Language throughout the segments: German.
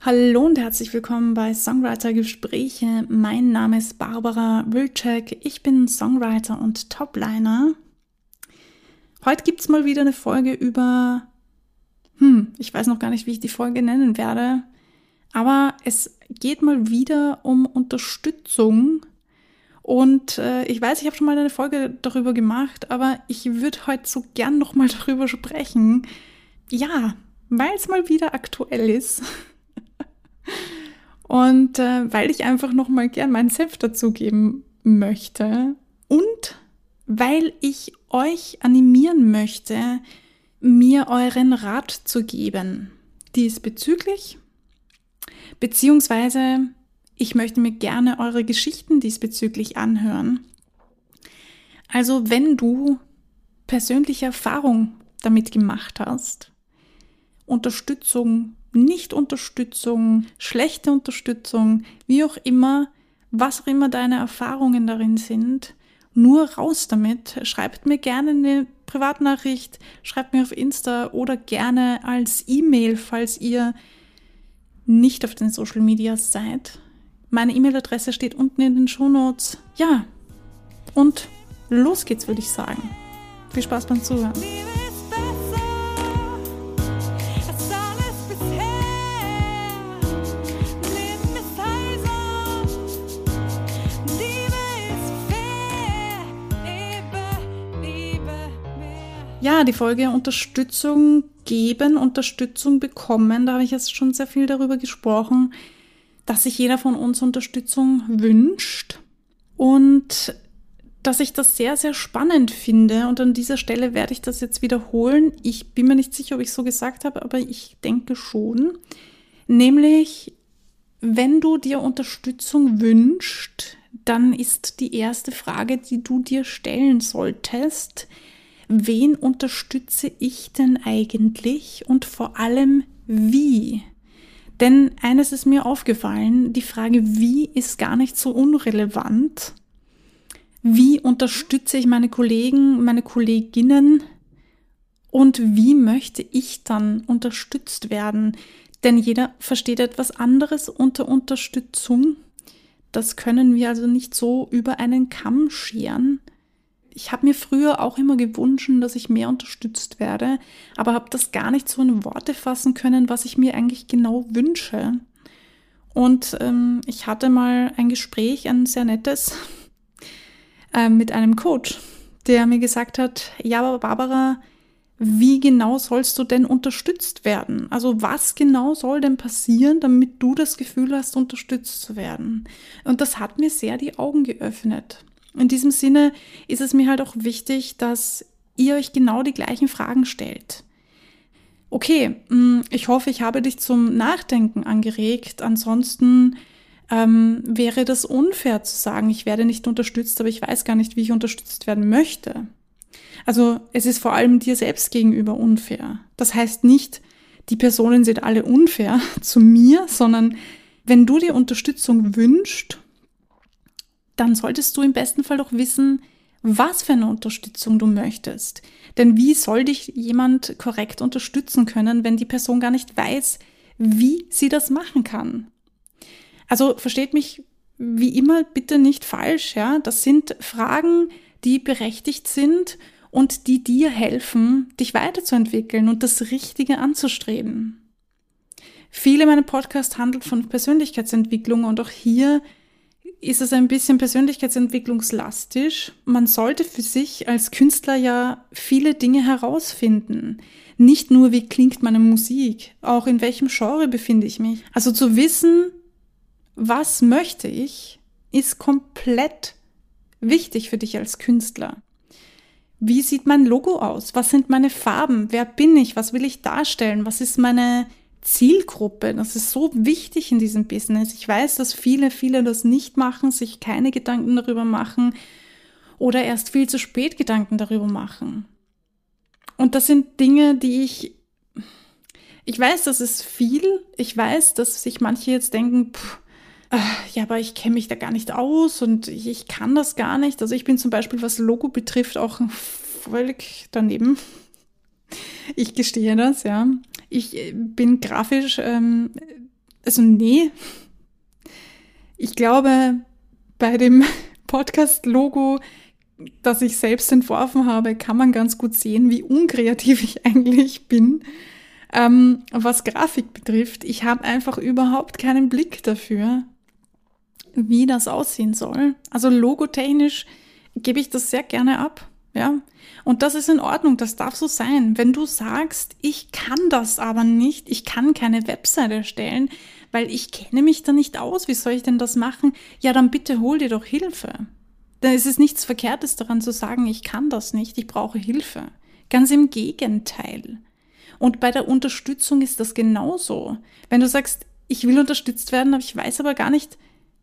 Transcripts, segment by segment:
Hallo und herzlich willkommen bei Songwriter Gespräche. Mein Name ist Barbara Wilczek. Ich bin Songwriter und Topliner. Heute gibt es mal wieder eine Folge über, hm, ich weiß noch gar nicht, wie ich die Folge nennen werde, aber es geht mal wieder um Unterstützung. Und äh, ich weiß, ich habe schon mal eine Folge darüber gemacht, aber ich würde heute so gern noch mal darüber sprechen. Ja, weil es mal wieder aktuell ist. Und äh, weil ich einfach noch mal gern meinen Senf dazugeben möchte und weil ich euch animieren möchte, mir euren Rat zu geben diesbezüglich, beziehungsweise ich möchte mir gerne eure Geschichten diesbezüglich anhören. Also wenn du persönliche Erfahrung damit gemacht hast, Unterstützung nicht-Unterstützung, schlechte Unterstützung, wie auch immer, was auch immer deine Erfahrungen darin sind, nur raus damit. Schreibt mir gerne eine Privatnachricht, schreibt mir auf Insta oder gerne als E-Mail, falls ihr nicht auf den Social Medias seid. Meine E-Mail-Adresse steht unten in den Show Notes. Ja, und los geht's, würde ich sagen. Viel Spaß beim Zuhören. Ja, die Folge Unterstützung geben, Unterstützung bekommen. Da habe ich jetzt schon sehr viel darüber gesprochen, dass sich jeder von uns Unterstützung wünscht und dass ich das sehr, sehr spannend finde. Und an dieser Stelle werde ich das jetzt wiederholen. Ich bin mir nicht sicher, ob ich so gesagt habe, aber ich denke schon. Nämlich, wenn du dir Unterstützung wünschst, dann ist die erste Frage, die du dir stellen solltest, wen unterstütze ich denn eigentlich und vor allem wie? Denn eines ist mir aufgefallen, die Frage wie ist gar nicht so unrelevant. Wie unterstütze ich meine Kollegen, meine Kolleginnen und wie möchte ich dann unterstützt werden? Denn jeder versteht etwas anderes unter Unterstützung. Das können wir also nicht so über einen Kamm scheren ich habe mir früher auch immer gewünscht, dass ich mehr unterstützt werde, aber habe das gar nicht so in Worte fassen können, was ich mir eigentlich genau wünsche. Und ähm, ich hatte mal ein Gespräch, ein sehr nettes, äh, mit einem Coach, der mir gesagt hat, ja, aber Barbara, wie genau sollst du denn unterstützt werden? Also was genau soll denn passieren, damit du das Gefühl hast, unterstützt zu werden? Und das hat mir sehr die Augen geöffnet. In diesem Sinne ist es mir halt auch wichtig, dass ihr euch genau die gleichen Fragen stellt. Okay, mm, ich hoffe, ich habe dich zum Nachdenken angeregt. Ansonsten ähm, wäre das unfair zu sagen, ich werde nicht unterstützt, aber ich weiß gar nicht, wie ich unterstützt werden möchte. Also es ist vor allem dir selbst gegenüber unfair. Das heißt nicht, die Personen sind alle unfair zu mir, sondern wenn du dir Unterstützung wünschst dann solltest du im besten Fall doch wissen, was für eine Unterstützung du möchtest. Denn wie soll dich jemand korrekt unterstützen können, wenn die Person gar nicht weiß, wie sie das machen kann? Also versteht mich wie immer bitte nicht falsch, ja? Das sind Fragen, die berechtigt sind und die dir helfen, dich weiterzuentwickeln und das Richtige anzustreben. Viele meiner Podcasts handeln von Persönlichkeitsentwicklung und auch hier ist es ein bisschen persönlichkeitsentwicklungslastig. Man sollte für sich als Künstler ja viele Dinge herausfinden. Nicht nur, wie klingt meine Musik, auch in welchem Genre befinde ich mich. Also zu wissen, was möchte ich, ist komplett wichtig für dich als Künstler. Wie sieht mein Logo aus? Was sind meine Farben? Wer bin ich? Was will ich darstellen? Was ist meine Zielgruppe. Das ist so wichtig in diesem Business. Ich weiß, dass viele, viele das nicht machen, sich keine Gedanken darüber machen oder erst viel zu spät Gedanken darüber machen. Und das sind Dinge, die ich, ich weiß, das ist viel. Ich weiß, dass sich manche jetzt denken, pff, äh, ja, aber ich kenne mich da gar nicht aus und ich, ich kann das gar nicht. Also ich bin zum Beispiel, was Logo betrifft, auch völlig daneben. Ich gestehe das, ja. Ich äh, bin grafisch ähm, Also nee. Ich glaube, bei dem Podcast-Logo, das ich selbst entworfen habe, kann man ganz gut sehen, wie unkreativ ich eigentlich bin. Ähm, was Grafik betrifft, ich habe einfach überhaupt keinen Blick dafür, wie das aussehen soll. Also logotechnisch gebe ich das sehr gerne ab. Ja, und das ist in Ordnung, das darf so sein. Wenn du sagst, ich kann das aber nicht, ich kann keine Website erstellen, weil ich kenne mich da nicht aus, wie soll ich denn das machen? Ja, dann bitte hol dir doch Hilfe. Dann ist es nichts Verkehrtes daran zu sagen, ich kann das nicht, ich brauche Hilfe. Ganz im Gegenteil. Und bei der Unterstützung ist das genauso. Wenn du sagst, ich will unterstützt werden, aber ich weiß aber gar nicht,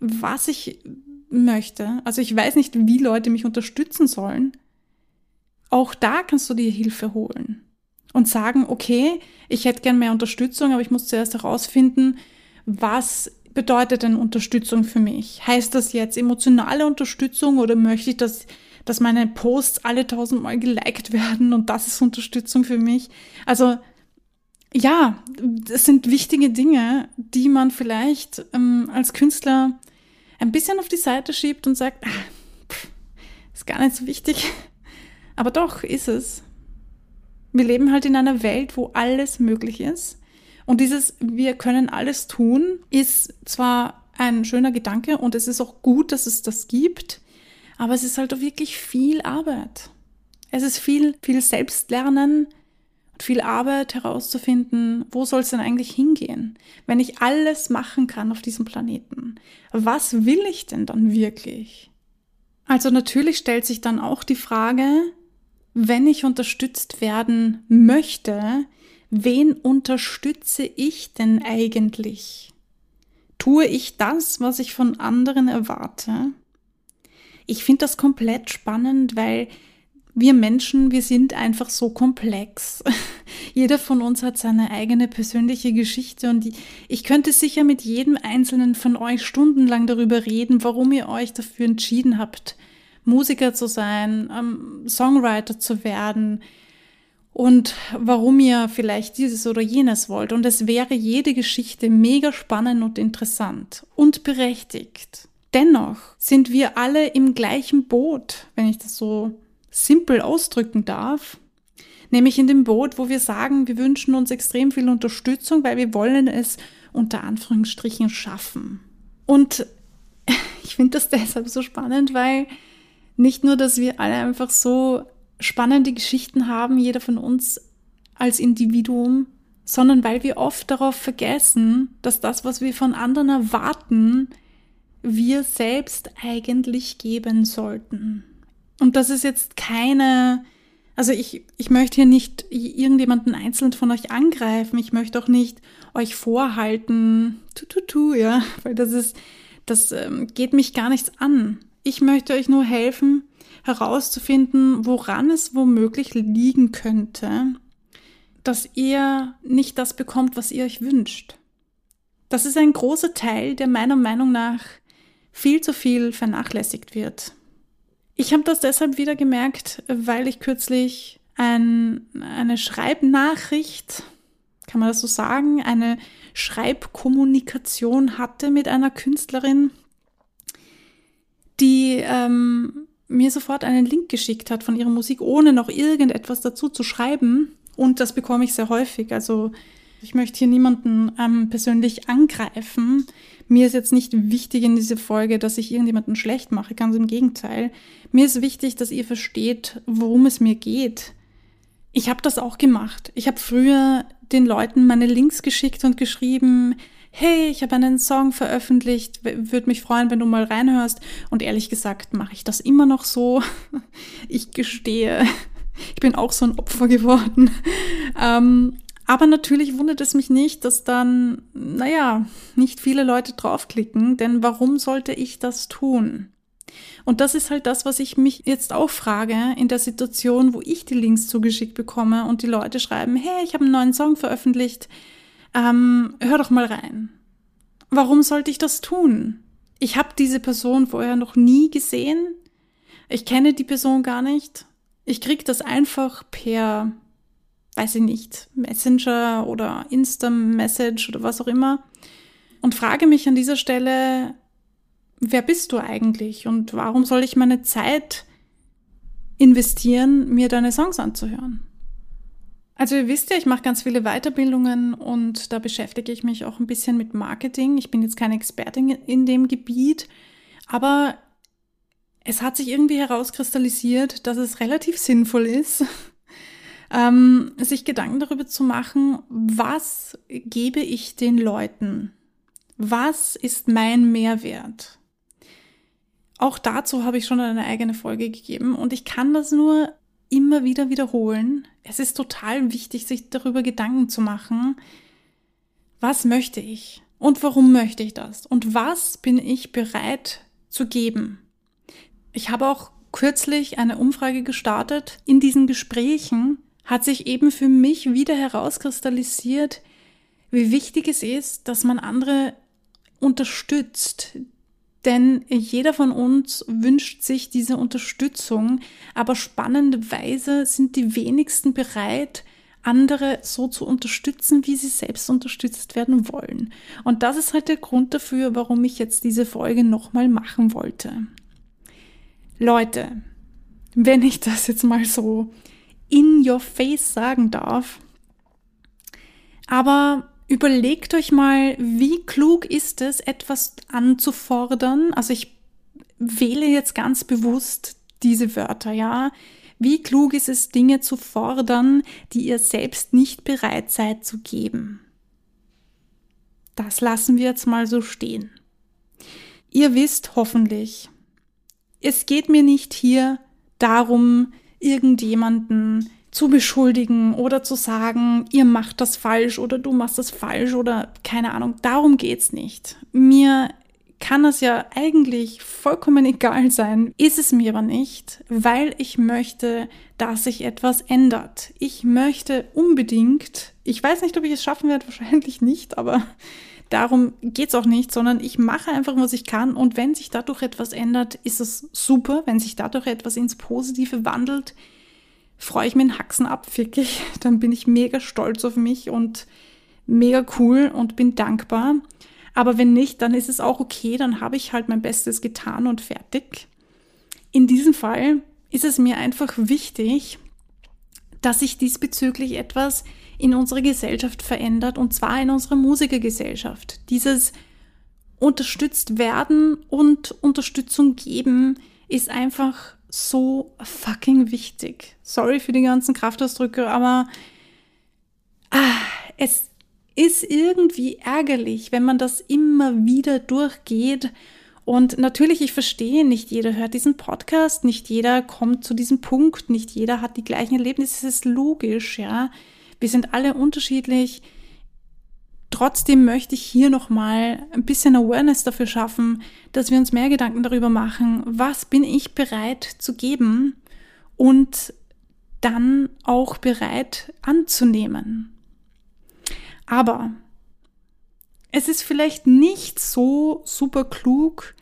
was ich möchte. Also ich weiß nicht, wie Leute mich unterstützen sollen. Auch da kannst du dir Hilfe holen und sagen, okay, ich hätte gern mehr Unterstützung, aber ich muss zuerst herausfinden, was bedeutet denn Unterstützung für mich? Heißt das jetzt emotionale Unterstützung oder möchte ich, dass, dass meine Posts alle tausendmal geliked werden und das ist Unterstützung für mich? Also ja, das sind wichtige Dinge, die man vielleicht ähm, als Künstler ein bisschen auf die Seite schiebt und sagt, ah, pff, ist gar nicht so wichtig. Aber doch ist es. Wir leben halt in einer Welt, wo alles möglich ist. Und dieses Wir können alles tun ist zwar ein schöner Gedanke und es ist auch gut, dass es das gibt, aber es ist halt auch wirklich viel Arbeit. Es ist viel, viel Selbstlernen und viel Arbeit herauszufinden, wo soll es denn eigentlich hingehen, wenn ich alles machen kann auf diesem Planeten. Was will ich denn dann wirklich? Also natürlich stellt sich dann auch die Frage, wenn ich unterstützt werden möchte, wen unterstütze ich denn eigentlich? Tue ich das, was ich von anderen erwarte? Ich finde das komplett spannend, weil wir Menschen, wir sind einfach so komplex. Jeder von uns hat seine eigene persönliche Geschichte und ich könnte sicher mit jedem einzelnen von euch stundenlang darüber reden, warum ihr euch dafür entschieden habt, Musiker zu sein, ähm, Songwriter zu werden, und warum ihr vielleicht dieses oder jenes wollt. Und es wäre jede Geschichte mega spannend und interessant und berechtigt. Dennoch sind wir alle im gleichen Boot, wenn ich das so simpel ausdrücken darf. Nämlich in dem Boot, wo wir sagen, wir wünschen uns extrem viel Unterstützung, weil wir wollen es unter Anführungsstrichen schaffen. Und ich finde das deshalb so spannend, weil nicht nur, dass wir alle einfach so spannende Geschichten haben, jeder von uns als Individuum, sondern weil wir oft darauf vergessen, dass das, was wir von anderen erwarten, wir selbst eigentlich geben sollten. Und das ist jetzt keine, also ich, ich möchte hier nicht irgendjemanden einzeln von euch angreifen. Ich möchte auch nicht euch vorhalten, tu, tu, tu, ja, weil das ist, das ähm, geht mich gar nichts an. Ich möchte euch nur helfen, herauszufinden, woran es womöglich liegen könnte, dass ihr nicht das bekommt, was ihr euch wünscht. Das ist ein großer Teil, der meiner Meinung nach viel zu viel vernachlässigt wird. Ich habe das deshalb wieder gemerkt, weil ich kürzlich ein, eine Schreibnachricht, kann man das so sagen, eine Schreibkommunikation hatte mit einer Künstlerin, die ähm, mir sofort einen Link geschickt hat von ihrer Musik, ohne noch irgendetwas dazu zu schreiben. Und das bekomme ich sehr häufig. Also ich möchte hier niemanden ähm, persönlich angreifen. Mir ist jetzt nicht wichtig in dieser Folge, dass ich irgendjemanden schlecht mache, ganz im Gegenteil. Mir ist wichtig, dass ihr versteht, worum es mir geht. Ich habe das auch gemacht. Ich habe früher den Leuten meine Links geschickt und geschrieben, hey, ich habe einen Song veröffentlicht, würde mich freuen, wenn du mal reinhörst. Und ehrlich gesagt mache ich das immer noch so. Ich gestehe, ich bin auch so ein Opfer geworden. Ähm, aber natürlich wundert es mich nicht, dass dann, naja, nicht viele Leute draufklicken, denn warum sollte ich das tun? Und das ist halt das, was ich mich jetzt auch frage in der Situation, wo ich die Links zugeschickt bekomme und die Leute schreiben, hey, ich habe einen neuen Song veröffentlicht, ähm, hör doch mal rein. Warum sollte ich das tun? Ich habe diese Person vorher noch nie gesehen. Ich kenne die Person gar nicht. Ich krieg das einfach per, weiß ich nicht, Messenger oder Insta-Message oder was auch immer. Und frage mich an dieser Stelle, wer bist du eigentlich und warum soll ich meine Zeit investieren, mir deine Songs anzuhören? Also ihr wisst ja, ich mache ganz viele Weiterbildungen und da beschäftige ich mich auch ein bisschen mit Marketing. Ich bin jetzt keine Expertin in dem Gebiet, aber es hat sich irgendwie herauskristallisiert, dass es relativ sinnvoll ist, ähm, sich Gedanken darüber zu machen, was gebe ich den Leuten? Was ist mein Mehrwert? Auch dazu habe ich schon eine eigene Folge gegeben und ich kann das nur immer wieder wiederholen. Es ist total wichtig, sich darüber Gedanken zu machen, was möchte ich und warum möchte ich das und was bin ich bereit zu geben. Ich habe auch kürzlich eine Umfrage gestartet. In diesen Gesprächen hat sich eben für mich wieder herauskristallisiert, wie wichtig es ist, dass man andere unterstützt, denn jeder von uns wünscht sich diese Unterstützung, aber spannenderweise sind die wenigsten bereit, andere so zu unterstützen, wie sie selbst unterstützt werden wollen. Und das ist halt der Grund dafür, warum ich jetzt diese Folge nochmal machen wollte. Leute, wenn ich das jetzt mal so in your face sagen darf, aber Überlegt euch mal, wie klug ist es, etwas anzufordern. Also ich wähle jetzt ganz bewusst diese Wörter, ja. Wie klug ist es, Dinge zu fordern, die ihr selbst nicht bereit seid zu geben? Das lassen wir jetzt mal so stehen. Ihr wisst hoffentlich, es geht mir nicht hier darum, irgendjemanden zu beschuldigen oder zu sagen, ihr macht das falsch oder du machst das falsch oder keine Ahnung. Darum geht's nicht. Mir kann es ja eigentlich vollkommen egal sein, ist es mir aber nicht, weil ich möchte, dass sich etwas ändert. Ich möchte unbedingt, ich weiß nicht, ob ich es schaffen werde, wahrscheinlich nicht, aber darum geht's auch nicht, sondern ich mache einfach, was ich kann und wenn sich dadurch etwas ändert, ist es super, wenn sich dadurch etwas ins Positive wandelt, freue ich mir einen Haxen ab, wirklich. Dann bin ich mega stolz auf mich und mega cool und bin dankbar. Aber wenn nicht, dann ist es auch okay, dann habe ich halt mein Bestes getan und fertig. In diesem Fall ist es mir einfach wichtig, dass sich diesbezüglich etwas in unserer Gesellschaft verändert und zwar in unserer Musikergesellschaft. Dieses unterstützt werden und Unterstützung geben ist einfach so fucking wichtig. Sorry für die ganzen Kraftausdrücke, aber ah, es ist irgendwie ärgerlich, wenn man das immer wieder durchgeht. Und natürlich, ich verstehe, nicht jeder hört diesen Podcast, nicht jeder kommt zu diesem Punkt, nicht jeder hat die gleichen Erlebnisse. Es ist logisch, ja. Wir sind alle unterschiedlich. Trotzdem möchte ich hier nochmal ein bisschen Awareness dafür schaffen, dass wir uns mehr Gedanken darüber machen, was bin ich bereit zu geben und dann auch bereit anzunehmen. Aber es ist vielleicht nicht so super klug,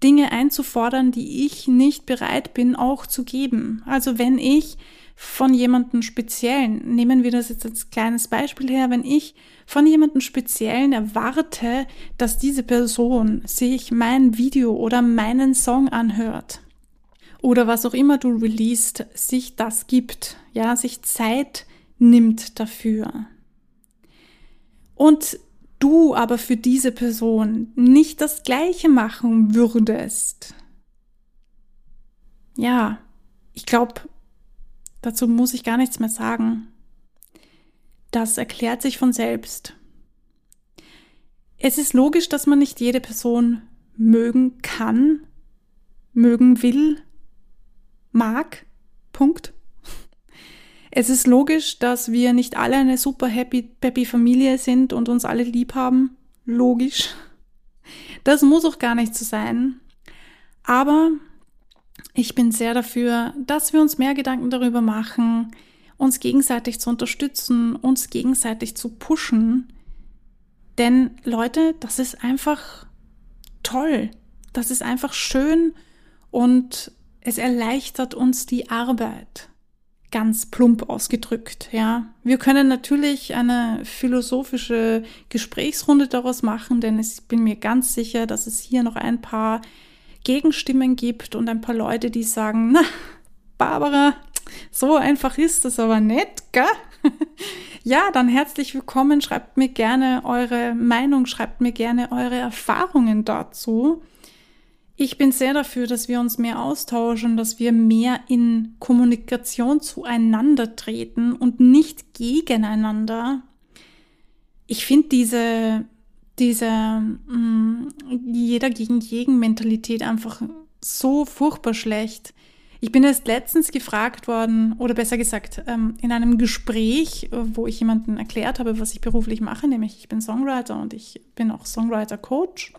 Dinge einzufordern, die ich nicht bereit bin auch zu geben. Also wenn ich von jemandem Speziellen, nehmen wir das jetzt als kleines Beispiel her, wenn ich von jemandem Speziellen erwarte, dass diese Person sich mein Video oder meinen Song anhört oder was auch immer du releast, sich das gibt, ja, sich Zeit nimmt dafür. Und du aber für diese Person nicht das Gleiche machen würdest. Ja, ich glaube, Dazu muss ich gar nichts mehr sagen. Das erklärt sich von selbst. Es ist logisch, dass man nicht jede Person mögen kann, mögen will, mag. Punkt. Es ist logisch, dass wir nicht alle eine super happy, happy Familie sind und uns alle lieb haben. Logisch. Das muss auch gar nicht so sein. Aber ich bin sehr dafür, dass wir uns mehr Gedanken darüber machen, uns gegenseitig zu unterstützen, uns gegenseitig zu pushen. Denn Leute, das ist einfach toll. Das ist einfach schön und es erleichtert uns die Arbeit. ganz plump ausgedrückt, ja. Wir können natürlich eine philosophische Gesprächsrunde daraus machen, denn ich bin mir ganz sicher, dass es hier noch ein paar Gegenstimmen gibt und ein paar Leute, die sagen, na, Barbara, so einfach ist das aber nicht, gell? ja, dann herzlich willkommen. Schreibt mir gerne eure Meinung, schreibt mir gerne eure Erfahrungen dazu. Ich bin sehr dafür, dass wir uns mehr austauschen, dass wir mehr in Kommunikation zueinander treten und nicht gegeneinander. Ich finde diese, diese mm, jeder gegen jeden Mentalität einfach so furchtbar schlecht. Ich bin erst letztens gefragt worden, oder besser gesagt, ähm, in einem Gespräch, wo ich jemandem erklärt habe, was ich beruflich mache, nämlich ich bin Songwriter und ich bin auch Songwriter-Coach.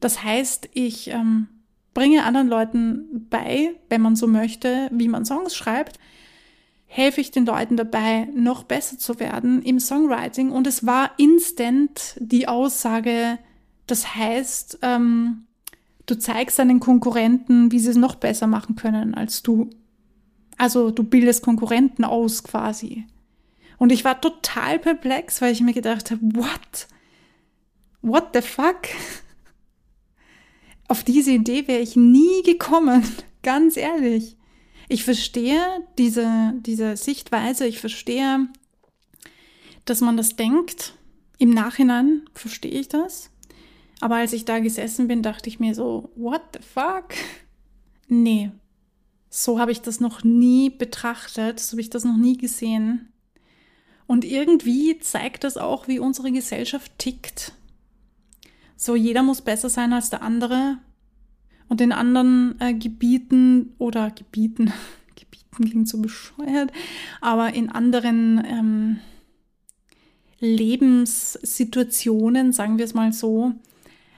Das heißt, ich ähm, bringe anderen Leuten bei, wenn man so möchte, wie man Songs schreibt, helfe ich den Leuten dabei, noch besser zu werden im Songwriting. Und es war instant die Aussage, das heißt, ähm, du zeigst deinen Konkurrenten, wie sie es noch besser machen können als du. Also du bildest Konkurrenten aus quasi. Und ich war total perplex, weil ich mir gedacht habe, what? What the fuck? Auf diese Idee wäre ich nie gekommen, ganz ehrlich. Ich verstehe diese, diese Sichtweise, ich verstehe, dass man das denkt. Im Nachhinein verstehe ich das. Aber als ich da gesessen bin, dachte ich mir so, what the fuck? Nee, so habe ich das noch nie betrachtet, so habe ich das noch nie gesehen. Und irgendwie zeigt das auch, wie unsere Gesellschaft tickt. So, jeder muss besser sein als der andere. Und in anderen äh, Gebieten oder Gebieten, Gebieten klingt so bescheuert, aber in anderen ähm, Lebenssituationen, sagen wir es mal so,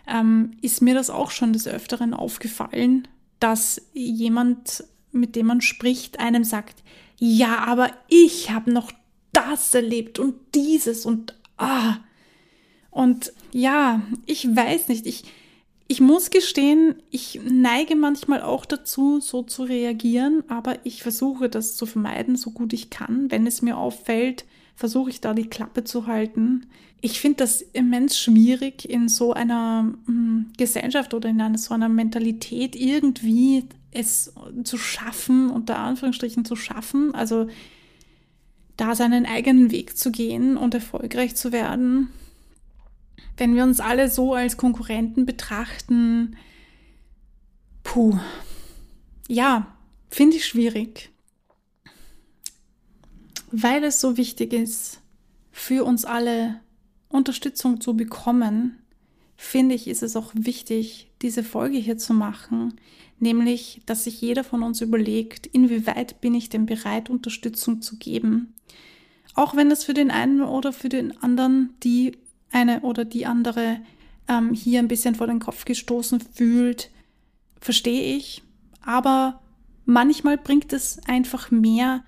ähm, ist mir das auch schon des Öfteren aufgefallen, dass jemand, mit dem man spricht, einem sagt, ja, aber ich habe noch das erlebt und dieses und ah, und ja, ich weiß nicht, ich, ich muss gestehen, ich neige manchmal auch dazu, so zu reagieren, aber ich versuche das zu vermeiden, so gut ich kann. Wenn es mir auffällt, versuche ich da die Klappe zu halten. Ich finde das immens schwierig, in so einer mh, Gesellschaft oder in einer, so einer Mentalität irgendwie es zu schaffen, unter Anführungsstrichen zu schaffen, also da seinen eigenen Weg zu gehen und erfolgreich zu werden wenn wir uns alle so als Konkurrenten betrachten, puh, ja, finde ich schwierig, weil es so wichtig ist, für uns alle Unterstützung zu bekommen, finde ich, ist es auch wichtig, diese Folge hier zu machen, nämlich, dass sich jeder von uns überlegt, inwieweit bin ich denn bereit, Unterstützung zu geben. Auch wenn es für den einen oder für den anderen die eine oder die andere ähm, hier ein bisschen vor den Kopf gestoßen fühlt, verstehe ich. Aber manchmal bringt es einfach mehr,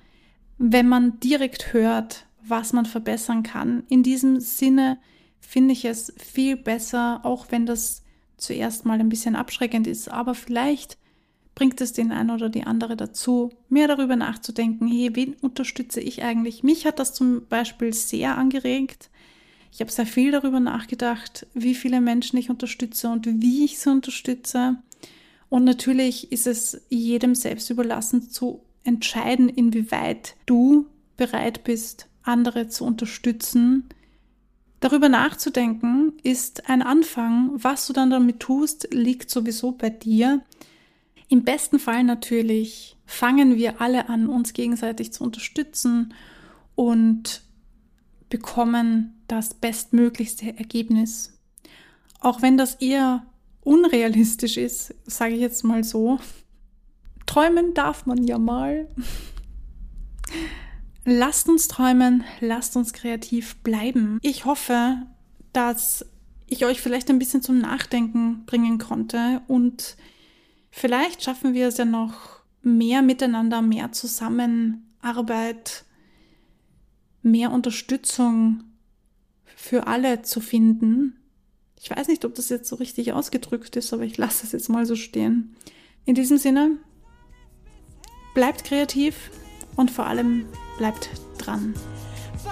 wenn man direkt hört, was man verbessern kann. In diesem Sinne finde ich es viel besser, auch wenn das zuerst mal ein bisschen abschreckend ist. Aber vielleicht bringt es den einen oder die andere dazu, mehr darüber nachzudenken, hey, wen unterstütze ich eigentlich? Mich hat das zum Beispiel sehr angeregt, ich habe sehr viel darüber nachgedacht, wie viele Menschen ich unterstütze und wie ich sie unterstütze. Und natürlich ist es jedem selbst überlassen zu entscheiden, inwieweit du bereit bist, andere zu unterstützen. Darüber nachzudenken ist ein Anfang. Was du dann damit tust, liegt sowieso bei dir. Im besten Fall natürlich fangen wir alle an, uns gegenseitig zu unterstützen und bekommen das bestmöglichste Ergebnis. Auch wenn das eher unrealistisch ist, sage ich jetzt mal so. Träumen darf man ja mal. Lasst uns träumen, lasst uns kreativ bleiben. Ich hoffe, dass ich euch vielleicht ein bisschen zum Nachdenken bringen konnte und vielleicht schaffen wir es ja noch mehr miteinander, mehr Zusammenarbeit, mehr Unterstützung für alle zu finden. Ich weiß nicht, ob das jetzt so richtig ausgedrückt ist, aber ich lasse es jetzt mal so stehen. In diesem Sinne, bleibt kreativ und vor allem bleibt dran.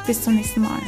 Bis zum nächsten Mal.